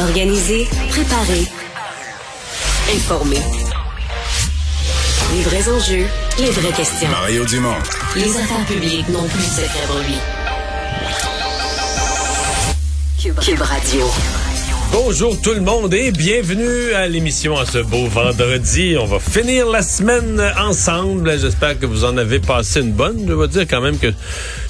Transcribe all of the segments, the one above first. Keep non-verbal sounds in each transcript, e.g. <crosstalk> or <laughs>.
Organiser, préparer, informer. Les vrais enjeux, les vraies questions. Mario Dumont. Les affaires publiques n'ont plus de secret pour lui. Cube, Cube Radio. Bonjour tout le monde et bienvenue à l'émission en ce beau vendredi. On va finir la semaine ensemble. J'espère que vous en avez passé une bonne. Je vais dire quand même que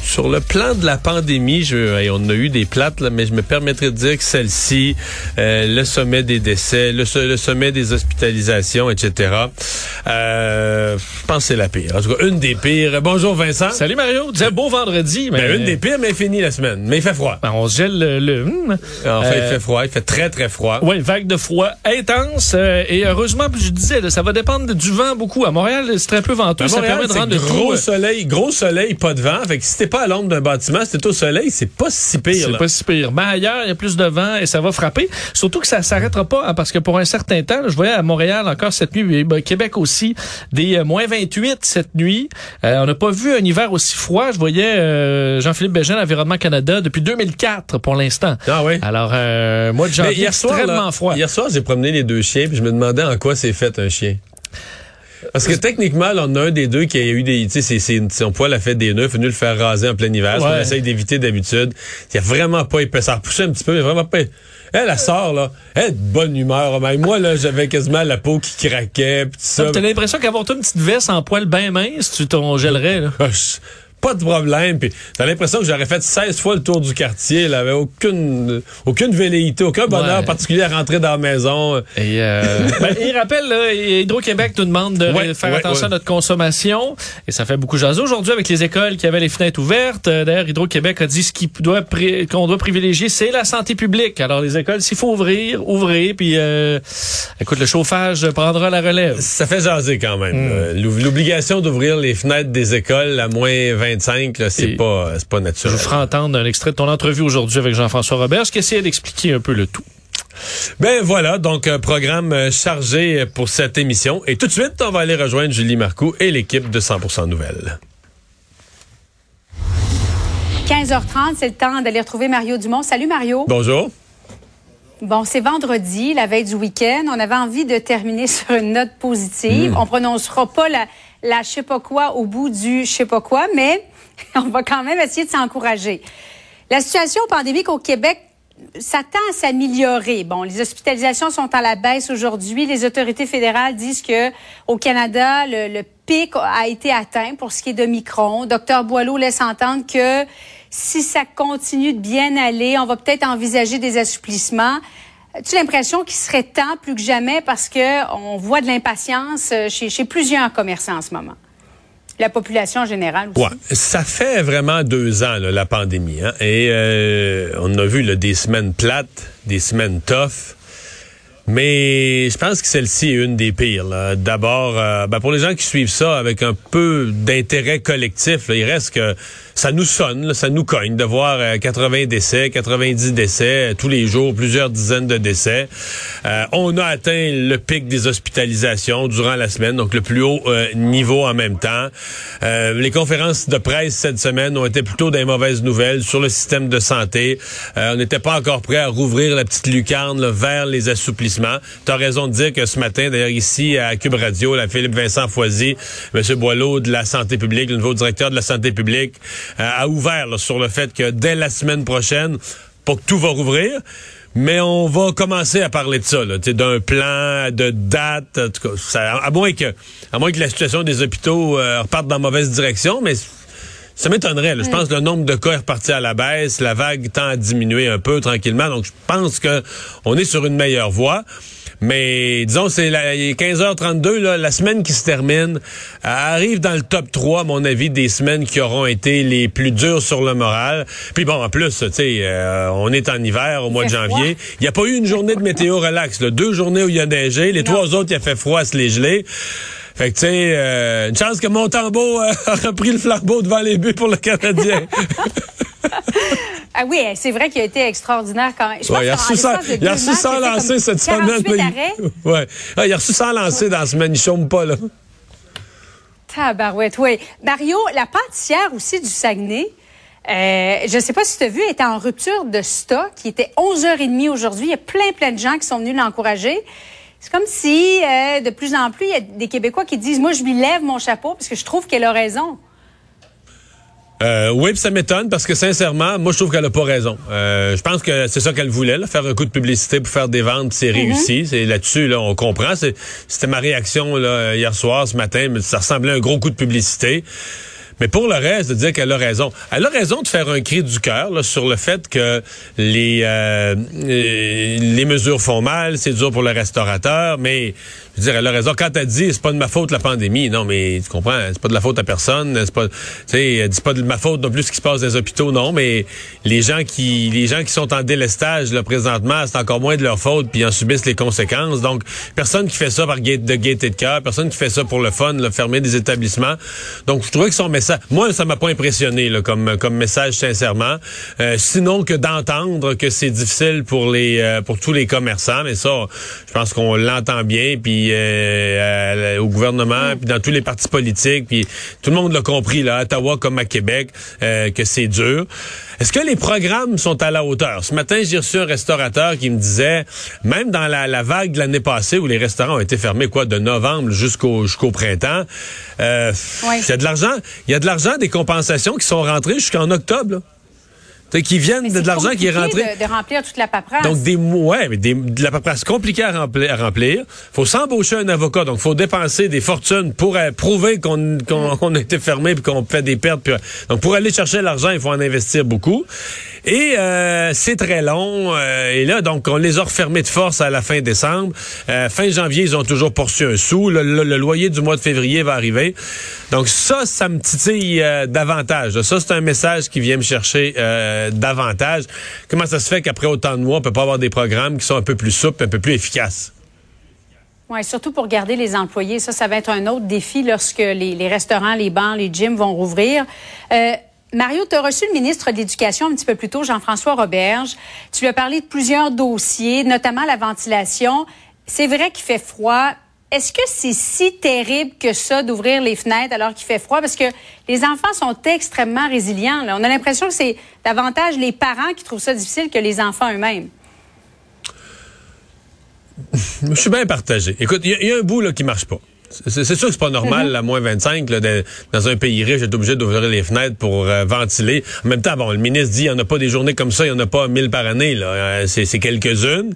sur le plan de la pandémie, je, on a eu des plates, là, mais je me permettrai de dire que celle-ci, euh, le sommet des décès, le, le, sommet des hospitalisations, etc., euh, je pense que c'est la pire. En tout cas, une des pires. Bonjour Vincent. Salut Mario. Disais beau vendredi. Mais... Ben, une des pires, mais fini la semaine. Mais il fait froid. Ben, on se gèle le... le... En fait, il fait froid. Il fait très, très froid. Oui, vague de froid intense. Euh, et heureusement, je disais, ça va dépendre du vent beaucoup. À Montréal, c'est très peu venteux. ça permet de rendre gros le soleil, gros soleil, pas de vent. Fait que si t'es pas à l'ombre d'un bâtiment, c'est au soleil, c'est pas si pire. C'est pas si pire. Mais ailleurs, il y a plus de vent et ça va frapper. Surtout que ça s'arrêtera pas, hein, parce que pour un certain temps, je voyais à Montréal encore cette nuit, ben, Québec aussi, des euh, moins 28 cette nuit. Euh, on n'a pas vu un hiver aussi froid. Je voyais euh, Jean-Philippe Bégin, Environnement Canada, depuis 2004 pour l'instant. Ah oui. Alors, mois de janvier, hier soir, extrêmement froid. Hier soir, j'ai promené les deux chiens, puis je me demandais en quoi c'est fait un chien. Parce que techniquement, là, on a un des deux qui a eu des, tu sais, c'est son poil a fait des nœuds, venu le faire raser en plein hiver, ouais. qu'on essaye d'éviter d'habitude. Il a vraiment pas épais, ça a repoussé un petit peu, mais vraiment pas. Elle, la sort, là, elle est de bonne humeur. Mais moi, là, j'avais quasiment la peau qui craquait, pis tout ça. T'as l'impression qu'avoir une petite veste en poil bien mince, tu t'en gèlerais, là. Pas de problème. Puis t'as l'impression que j'aurais fait 16 fois le tour du quartier. Il avait aucune aucune velléité, aucun bonheur particulier à rentrer dans la maison. Et euh, <laughs> ben, il rappelle, Hydro-Québec nous demande de faire attention à notre consommation. Et ça fait beaucoup jaser aujourd'hui avec les écoles qui avaient les fenêtres ouvertes. Euh, d'ailleurs, Hydro-Québec a dit ce qu'on doit, privilégier, c'est la santé publique. Alors les écoles, s'il faut ouvrir, ouvrez. Puis euh, écoute, le chauffage prendra la relève. Ça fait jaser quand même. Hmm. L'obligation d'ouvrir les fenêtres des écoles à moins 20 c'est pas, pas naturel. Je vous ferai entendre un extrait de ton entrevue aujourd'hui avec Jean-François Robert, qui essayait d'expliquer un peu le tout. Ben voilà, donc un programme euh, chargé pour cette émission. Et tout de suite, on va aller rejoindre Julie Marcoux et l'équipe de 100% Nouvelles. 15h30, c'est le temps d'aller retrouver Mario Dumont. Salut Mario. Bonjour. Bon, c'est vendredi, la veille du week-end. On avait envie de terminer <laughs> sur une note positive. On hmm. On prononcera pas la, la je sais pas quoi au bout du je sais pas quoi, mais <laughs> on va quand même essayer de s'encourager. La situation pandémique au Québec s'attend à s'améliorer. Bon, les hospitalisations sont à la baisse aujourd'hui. Les autorités fédérales disent que au Canada, le, pic a été atteint pour ce qui est de Micron. Docteur Boileau laisse entendre que si ça continue de bien aller, on va peut-être envisager des assouplissements. As-tu l'impression qu'il serait temps plus que jamais parce que on voit de l'impatience euh, chez, plusieurs commerçants en ce moment? La population en général aussi. Ouais, ça fait vraiment deux ans, la pandémie. Hein? Et euh, on a vu là, des semaines plates, des semaines tough. Mais je pense que celle-ci est une des pires. D'abord, euh, ben pour les gens qui suivent ça avec un peu d'intérêt collectif, il reste que ça nous sonne, ça nous cogne de voir 80 euh, décès, 90 décès euh, tous les jours, plusieurs dizaines de décès. On a atteint le pic des hospitalisations durant la semaine, donc le plus haut niveau en même temps. les conférences de presse cette semaine ont été plutôt des mauvaises nouvelles sur le système de santé. on n'était pas encore prêt à rouvrir la petite lucarne vers les assouplissements. Tu as raison de dire que ce matin, d'ailleurs ici à Cube Radio, la Philippe Vincent Foisy, M. Boileau de la santé publique, le nouveau directeur de la santé publique, euh, a ouvert sur le fait que dès la semaine prochaine, pour que tout va rouvrir. Mais on va commencer à parler de ça, d'un plan, de date, à moins que, à moins que la situation des hôpitaux euh, reparte dans mauvaise direction, mais ça m'étonnerait. Je pense que le nombre de cas est reparti à la baisse, la vague tend à diminuer un peu tranquillement, donc je pense que on est sur une meilleure voie. Mais disons, c'est 15h32, là, la semaine qui se termine, arrive dans le top 3, à mon avis, des semaines qui auront été les plus dures sur le moral. Puis bon, en plus, tu sais, euh, on est en hiver au mois de janvier. Il n'y a pas eu une journée de météo relax. Là. Deux journées où il y a neigé. Les trois autres, il a fait froid à se les geler. Fait que, tu sais, euh, une chance que Montembeau euh, <laughs> a repris le flambeau devant les buts pour le Canadien. <laughs> Ah oui, c'est vrai qu'il a été extraordinaire quand même. Je il a reçu 100 lancés cette semaine. <laughs> Ouais. Ah, il a reçu 100 lancés dans la semaine. Il chôme pas, là. Tabarouette, oui. Mario, la pâtissière aussi du Saguenay, Euh, je ne sais pas si tu as vu, elle était en rupture de stock. Il était 11h30 aujourd'hui. Il y a plein, plein de gens qui sont venus l'encourager. C'est comme si, euh, de plus en plus, il y a des Québécois qui disent, moi, je lui lève mon chapeau parce que je trouve qu'elle a raison. Euh, oui, ça m'étonne parce que sincèrement, moi je trouve qu'elle a pas raison. Euh, je pense que c'est ça qu'elle voulait, là, faire un coup de publicité pour faire des ventes, c'est mm-hmm. réussi. C'est là-dessus, là, on comprend. C'était ma réaction là, hier soir, ce matin, mais ça ressemblait à un gros coup de publicité. Mais pour le reste, de dire qu'elle a raison. Elle a raison de faire un cri du cœur sur le fait que les euh, les mesures font mal, c'est dur pour le restaurateur, mais je veux dire, elle a raison. Quand elle dit c'est pas de ma faute la pandémie, non, mais tu comprends, c'est pas de la faute à personne. C'est pas, tu sais, elle dit pas de ma faute non plus ce qui se passe dans les hôpitaux, non, mais les gens qui, les gens qui sont en délestage là présentement, c'est encore moins de leur faute, puis en subissent les conséquences. Donc, personne qui fait ça par gaieté de cœur, personne qui fait ça pour le fun, là, fermer des établissements. Donc, je trouvais que son message, moi, ça m'a pas impressionné là, comme comme message sincèrement. Euh, sinon que d'entendre que c'est difficile pour les euh, pour tous les commerçants, mais ça, je pense qu'on l'entend bien, puis euh, au gouvernement, puis dans tous les partis politiques, puis tout le monde l'a compris, là, à Ottawa comme à Québec, euh, que c'est dur. Est-ce que les programmes sont à la hauteur? Ce matin, j'ai reçu un restaurateur qui me disait, même dans la, vague de l'année passée où les restaurants ont été fermés, quoi, de novembre jusqu'au jusqu'au printemps, euh, il y a de l'argent, il y a de l'argent des compensations qui sont rentrées jusqu'en octobre. Là qui viennent de, l'argent qui est rentré. De, de, remplir toute la paperasse. Donc des ouais, mais des, de la paperasse compliquée à remplir. À remplir. Faut s'embaucher un avocat, donc faut dépenser des fortunes pour euh, prouver qu'on qu'on a été fermé puis qu'on fait des pertes. donc pour aller chercher l'argent, il faut en investir beaucoup. Et euh, c'est très long. Euh, et là, donc, on les a refermés de force à la fin décembre. Euh, fin janvier, ils ont toujours poursu un sou. Le, loyer du mois de février va arriver. Donc ça, ça me titille davantage. Ça, c'est un message qui vient me chercher davantage. Comment ça se fait qu'après autant de mois, on peut pas avoir des programmes qui sont un peu plus souples, un peu plus efficaces? Oui, surtout pour garder les employés. Ça, ça va être un autre défi lorsque les, restaurants, les bancs, les gyms vont rouvrir. Mario, tu as reçu le ministre de l'Éducation un petit peu plus tôt, Jean-François Roberge. Tu lui as parlé de plusieurs dossiers, notamment la ventilation. C'est vrai qu'il fait froid. Est-ce que c'est si terrible que ça d'ouvrir les fenêtres alors qu'il fait froid? Parce que les enfants sont extrêmement résilients. On a l'impression que c'est davantage les parents qui trouvent ça difficile que les enfants eux-mêmes. <laughs> Je suis bien partagé. Écoute, il y, a un bout là, qui marche pas. C'est sûr que c'est pas normal, la moins 25, là, dans un pays riche, d'être obligé d'ouvrir les fenêtres pour euh, ventiler. En même temps, bon, le ministre dit, il n'y en a pas des journées comme ça, il n'y en a pas mille par année, là. Euh, c'est quelques-unes.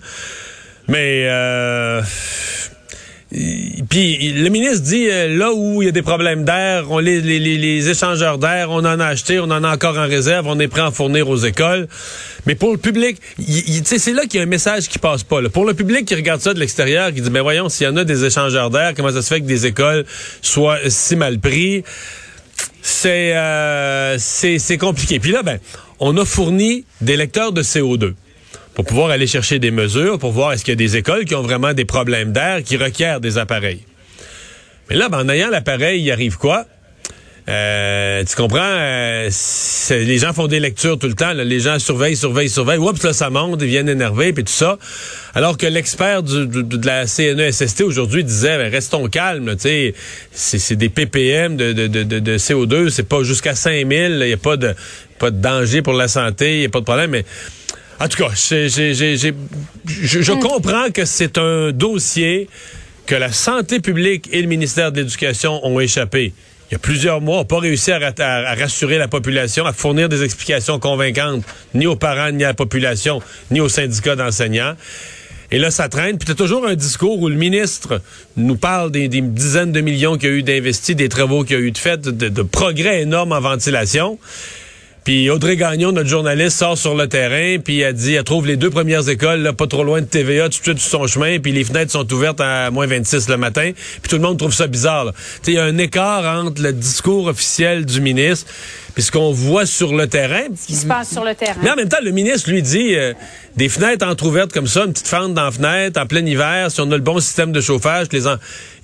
Mais, euh, puis le ministre dit euh, là où il y a des problèmes d'air, on les, échangeurs d'air, on en a acheté, on en a encore en réserve, on est prêt à fournir aux écoles. Mais pour le public, c'est là qu'il y a un message qui passe pas. Là. Pour le public qui regarde ça de l'extérieur, qui dit ben voyons s'il y en a des échangeurs d'air, comment ça se fait que des écoles soient si mal pris? C'est euh, c'est compliqué. Puis là ben on a fourni des lecteurs de CO2 pour pouvoir aller chercher des mesures, pour voir est-ce qu'il y a des écoles qui ont vraiment des problèmes d'air qui requièrent des appareils. Mais là, ben, en ayant l'appareil, il arrive quoi? Euh, tu comprends? Euh, les gens font des lectures tout le temps. Les gens surveillent, surveillent, surveillent. Oups, là, ça monte, ils viennent énerver, puis tout ça. Alors que l'expert de, la CNESST aujourd'hui disait, ben, restons calmes. C'est des ppm de, de CO2, c'est pas jusqu'à 5000. Il n'y a pas de, pas de danger pour la santé, il n'y a pas de problème. Mais en tout cas, je, hmm. comprends que c'est un dossier que la santé publique et le ministère de l'Éducation ont échappé. Il y a plusieurs mois, on n'a pas réussi à, rassurer la population, à fournir des explications convaincantes, ni aux parents, ni à la population, ni aux syndicats d'enseignants. Et là, ça traîne. Puis t'as toujours un discours où le ministre nous parle des, dizaines de millions qu'il y a eu d'investis, des travaux qu'il y a eu de fait, de, de progrès énormes en ventilation. Puis Audrey Gagnon, notre journaliste, sort sur le terrain, puis elle dit, elle trouve les deux premières écoles, là, pas trop loin de TVA, tout de suite sur son chemin, puis les fenêtres sont ouvertes à moins 26 le matin, puis tout le monde trouve ça bizarre. Il y a un écart entre le discours officiel du ministre puis ce qu'on voit sur le terrain. Ce qui se passe sur le terrain. Mais en même temps, le ministre lui dit euh, des fenêtres entrouvertes comme ça, une petite fente dans la fenêtre, en plein hiver, si on a le bon système de chauffage, les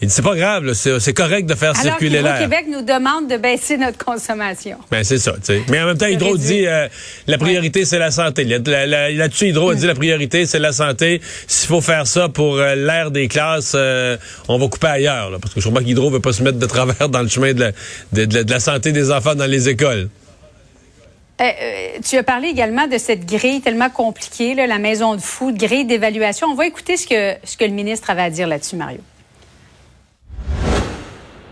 il dit c'est pas grave, c'est correct de faire circuler l'air. Alors Québec nous demande de baisser notre consommation. Ben c'est ça, tu sais. Mais en même temps, Hydro dit euh, la priorité c'est la santé. Là-dessus, Hydro dit la priorité c'est la santé. S'il faut faire ça pour euh, l'air des classes, on va couper ailleurs, parce que je crois qu'Hydro veut pas se mettre de travers dans le chemin de la, de la santé des enfants dans les écoles. Euh, euh, tu as parlé également de cette grille tellement compliquée, la maison de fou, grille d'évaluation. On va écouter ce que, ce que le ministre avait à dire là-dessus, Mario.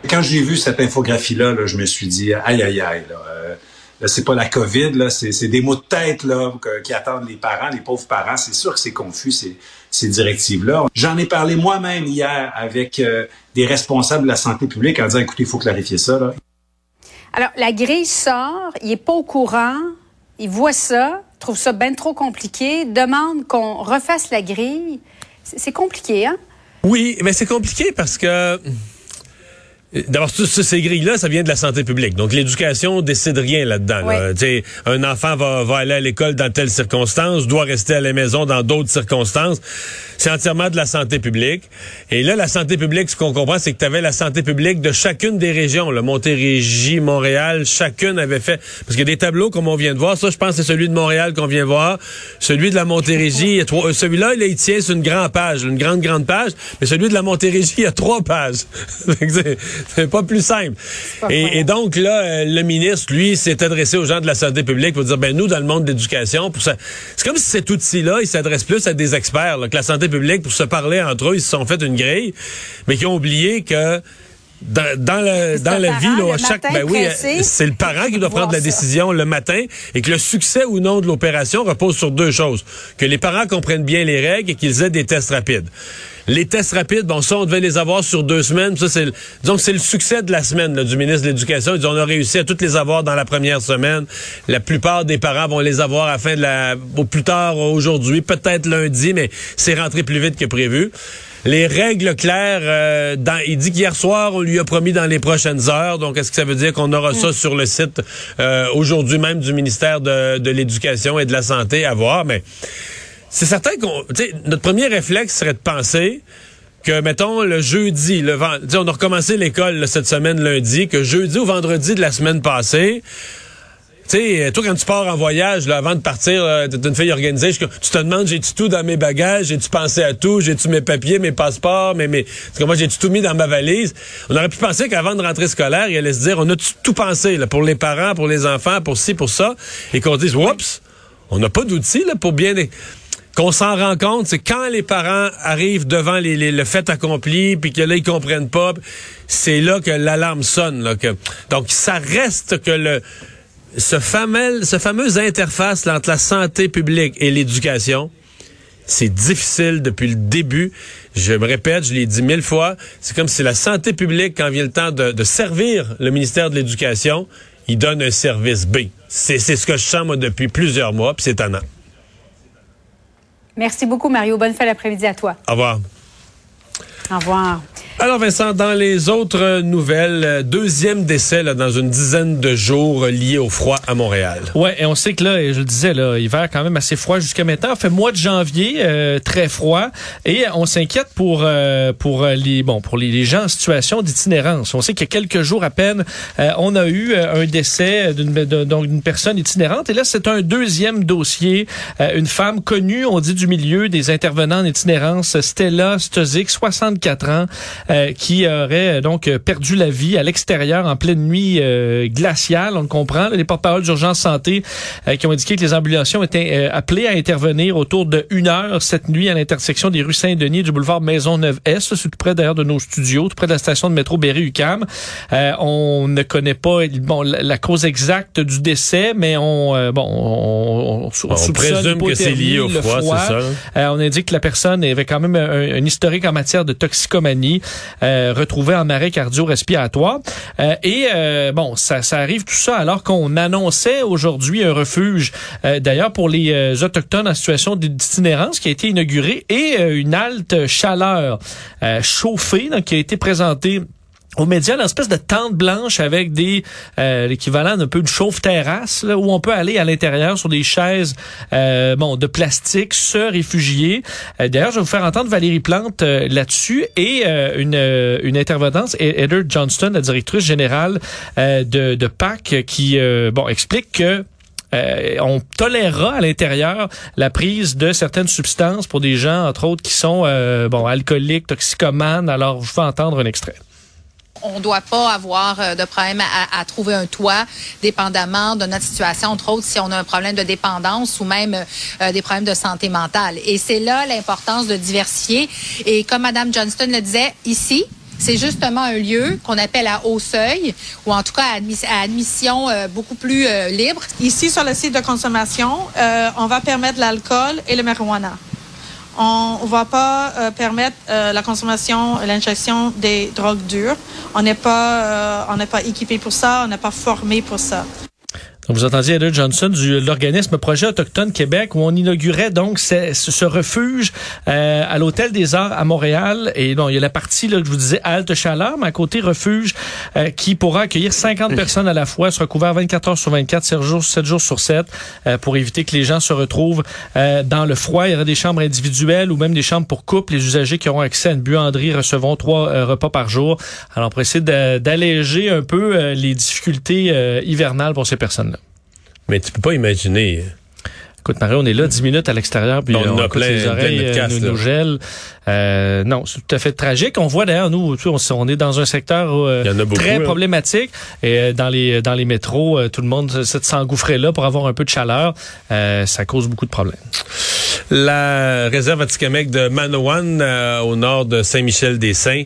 Quand j'ai vu cette infographie-là, je me suis dit, aïe, aïe, aïe. Euh, c'est pas la COVID, c'est, des mots de tête qui attendent les parents, les pauvres parents. C'est sûr que c'est confus, ces, directives-là. J'en ai parlé moi-même hier avec des responsables de la santé publique en disant, écoutez, il faut clarifier ça. Alors, la grille sort, il est pas au courant, il voit ça, trouve ça bien trop compliqué, demande qu'on refasse la grille. C'est compliqué, hein? Oui, mais c'est compliqué parce que D'abord, ces grilles-là, ça vient de la santé publique. Donc, l'éducation décide rien là-dedans. Un enfant va, va aller à l'école dans telle circonstance, doit rester à la maison dans d'autres circonstances. C'est entièrement de la santé publique. Et là, la santé publique, ce qu'on comprend, c'est que tu avais la santé publique de chacune des régions. Le Montérégie, Montréal, chacune avait fait... Parce qu'il y a des tableaux, comme on vient de voir. Ça, je pense, c'est celui de Montréal qu'on vient voir. Celui de la Montérégie, euh, celui-là, il tient sur une grande page, une grande, grande page. Mais celui de la Montérégie, il y a trois pages. <laughs> <laughs> C'est pas plus simple. et, donc là, euh, le ministre, lui, s'est adressé aux gens de la santé publique pour dire, ben nous, dans le monde de l'éducation, pour ça, c'est comme si cet outil-là, il s'adresse plus à des experts, que la santé publique, pour se parler entre eux, ils se sont fait une grille, mais qui ont oublié que dans, dans, le, dans la vie, là, chaque, ben oui, c'est le parent qui doit prendre la décision le matin et que le succès ou non de l'opération repose sur deux choses. Que les parents comprennent bien les règles et qu'ils aient des tests rapides. Les tests rapides, bon, ça, on devait les avoir sur deux semaines. Ça, c'est, donc, c'est le succès de la semaine là, du ministre de l'Éducation. Ils on a réussi à toutes les avoir dans la première semaine. La plupart des parents vont les avoir à la fin de la, au plus tard aujourd'hui, peut-être lundi, mais c'est rentré plus vite que prévu les règles claires. Euh, dans, il dit qu'hier soir, on lui a promis dans les prochaines heures. Donc, est-ce que ça veut dire qu'on aura ça sur le site euh, aujourd'hui même du ministère de, de l'Éducation et de la Santé à voir? Mais c'est certain qu'on, notre premier réflexe serait de penser que, mettons, le jeudi, le vendredi, on a recommencé l'école cette semaine lundi, que jeudi ou vendredi de la semaine passée, tu sais, toi, quand tu pars en voyage, là, avant de partir, t'es une fille organisée, tu te demandes, j'ai-tu tout dans mes bagages, j'ai-tu pensé à tout, j'ai-tu mes papiers, mes passeports, mais mes, que moi, j'ai-tu tout mis dans ma valise? On aurait pu penser qu'avant de rentrer scolaire, il allait se dire, on a tout pensé, là, pour les parents, pour les enfants, pour ci, pour ça, et qu'on dise, oups, on n'a pas d'outils, là, pour bien qu'on s'en rend compte, c'est quand les parents arrivent devant les, le fait accompli, puis que là, ils comprennent pas, c'est là que l'alarme sonne. Donc, ça reste que le ce fameux, interface entre la santé publique et l'éducation, c'est difficile depuis le début. Je me répète, je l'ai dit mille fois, c'est comme si la santé publique, quand vient le temps de, servir le ministère de l'Éducation, il donne un service B. C'est ce que je sens, depuis plusieurs mois, puis c'est étonnant. Merci beaucoup, Mario. Bonne fin d'après-midi à toi. Au revoir. Au revoir. Alors Vincent, dans les autres nouvelles, euh, deuxième décès là, dans une dizaine de jours lié au froid à Montréal. Ouais, et on sait que là, je le disais, là, hiver quand même assez froid jusqu'à maintenant. fait mois de janvier, euh, très froid, et on s'inquiète pour euh, pour les bon pour les, gens en situation d'itinérance. On sait qu'il y a quelques jours à peine, on a eu un décès d'une donc d'une personne itinérante, et là c'est un deuxième dossier, une femme connue, on dit du milieu des intervenants en itinérance, Stella Stozik, 64 ans. Euh, qui aurait euh, donc euh, perdu la vie à l'extérieur en pleine nuit glaciale. On le comprend. les porte-parole d'urgence santé qui ont indiqué que les ambulations étaient appelées à intervenir autour de une heure cette nuit à l'intersection des rues Saint-Denis et du boulevard Maisonneuve-Est, tout près d'ailleurs de nos studios, tout près de la station de métro Berry-UQAM. on ne connaît pas bon la, cause exacte du décès, mais on bon on, on, présume que c'est lié au froid, c'est ça. on indique que la personne avait quand même un, un historique en matière de toxicomanie. Euh, retrouvés en arrêt cardio-respiratoire. Euh, et euh, bon, ça, ça arrive tout ça alors qu'on annonçait aujourd'hui un refuge, d'ailleurs pour les autochtones en situation d'itinérance qui a été inauguré et une halte chaleur chauffée donc, qui a été présentée aux médias une espèce de tente blanche avec des euh, l'équivalent d'un peu de chauffe-terrasse où on peut aller à l'intérieur sur des chaises euh, bon de plastique se réfugier. Euh, d'ailleurs, je vais vous faire entendre Valérie Plante euh, là-dessus et une une intervenante Heather Johnston, la directrice générale de de PAC qui bon explique que on tolérera à l'intérieur la prise de certaines substances pour des gens, entre autres, qui sont bon alcooliques, toxicomanes. Alors, je vais entendre un extrait. On doit pas avoir euh, de problème à, trouver un toit, dépendamment de notre situation, entre autres si on a un problème de dépendance ou même euh, des problèmes de santé mentale. Et c'est là l'importance de diversifier. Et comme Mme Johnston le disait, ici, c'est justement un lieu qu'on appelle à haut seuil, ou en tout cas à, admission euh, beaucoup plus libre. Ici, sur le site de consommation, on va permettre l'alcool et le marijuana on ne va pas euh, permettre euh, la consommation, l'injection des drogues dures. On n'est pas, euh, on n'est pas équipé pour ça, on n'est pas formé pour ça. Vous entendiez Heather Johnson de l'organisme Projet Autochtone Québec où on inaugurait donc ce, ce refuge euh, à l'Hôtel des Arts à Montréal. Et bon, il y a la partie là, que je vous disais halte chaleur, mais à côté refuge euh, qui pourra accueillir 50 <laughs> personnes à la fois, sera couvert 24 heures sur 24, 7 jours, 7 jours sur 7 euh, pour éviter que les gens se retrouvent dans le froid. Il y aura des chambres individuelles ou même des chambres pour couples. Les usagers qui auront accès à une buanderie recevront trois repas par jour. Alors, on pourrait essayer d'alléger un peu les difficultés hivernales pour ces personnes-là. Mais tu peux pas imaginer. Écoute, Marie, on est là 10 minutes à l'extérieur, puis on, a plein, les oreilles plein de euh, nous, nous gèlent. Euh, non, c'est tout à fait tragique. On voit d'ailleurs, nous, on, est dans un secteur euh, très hein. problématique. Et euh, dans les dans les métros, tout le monde s'engouffrait là pour avoir un peu de chaleur. ça cause beaucoup de problèmes. La réserve Atikamek de Manawan, au nord de Saint-Michel-des-Saints,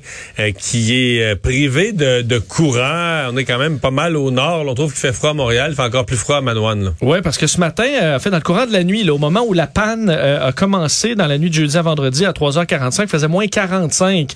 qui est privée de, courant. On est quand même pas mal au nord. On trouve qu'il fait froid à Montréal. Il fait encore plus froid à Manawan. Oui, parce que ce matin, en fait, dans le courant de la nuit, au moment où la panne a commencé, dans la nuit de jeudi à vendredi à 3h40, faisait moins 45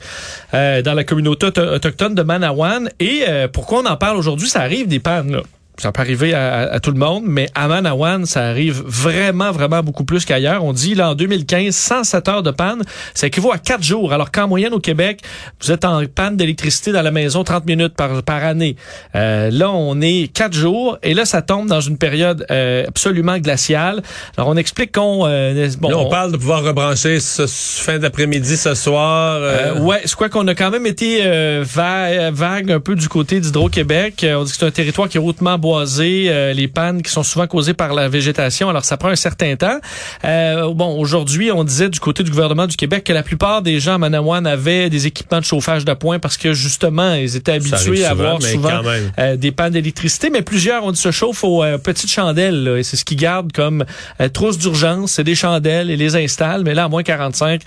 euh, dans la communauté autochtone de Manawan. Et euh, pourquoi on en parle aujourd'hui? Ça arrive des pannes, ça peut arriver à, tout le monde, mais à Manawan, ça arrive vraiment, vraiment beaucoup plus qu'ailleurs. On dit, là, en 2015, 107 heures de panne, ça équivaut à 4 jours. Alors qu'en moyenne, au Québec, vous êtes en panne d'électricité dans la maison 30 minutes par, par année. Euh, là, on est 4 jours, et là, ça tombe dans une période euh, absolument glaciale. Alors, on explique qu'on... Euh, bon, là, on, parle de pouvoir rebrancher ce fin d'après-midi, ce soir. Euh... ouais, c'est quoi qu'on a quand même été vague, vague un peu du côté d'Hydro-Québec. On dit que c'est un territoire qui est hautement euh, les pannes qui sont souvent causées par la végétation. Alors, ça prend un certain temps. Euh, bon, aujourd'hui, on disait du côté du gouvernement du Québec que la plupart des gens à Manawan avaient des équipements de chauffage de point parce que, justement, ils étaient habitués à avoir souvent euh, des pannes d'électricité. Mais plusieurs, on dit, se chauffent aux petites chandelles. et c'est ce qu'ils gardent comme trousse d'urgence. C'est des chandelles et les installent. Mais là, à moins 45,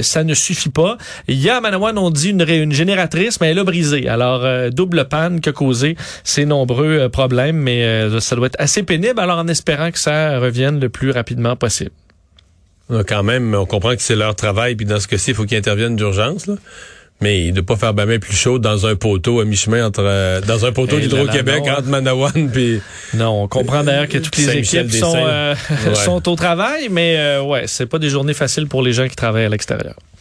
ça ne suffit pas. Il y a à Manawan, on dit, une, une génératrice, mais elle a brisé. Alors, double panne que causé ces nombreux problèmes mais euh, ça doit être assez pénible, alors en espérant que ça revienne le plus rapidement possible. Quand même, on comprend que c'est leur travail, puis dans ce cas-ci, il faut qu'ils interviennent d'urgence. Mais de pas faire bien plus chaud dans un poteau à mi-chemin entre euh, dans un poteau d'Hydro-Québec entre Manawan <laughs> puis Non, on comprend d'ailleurs que toutes les équipes sont, euh, <laughs> sont au travail mais ouais, c'est pas des journées faciles pour les gens qui travaillent à l'extérieur.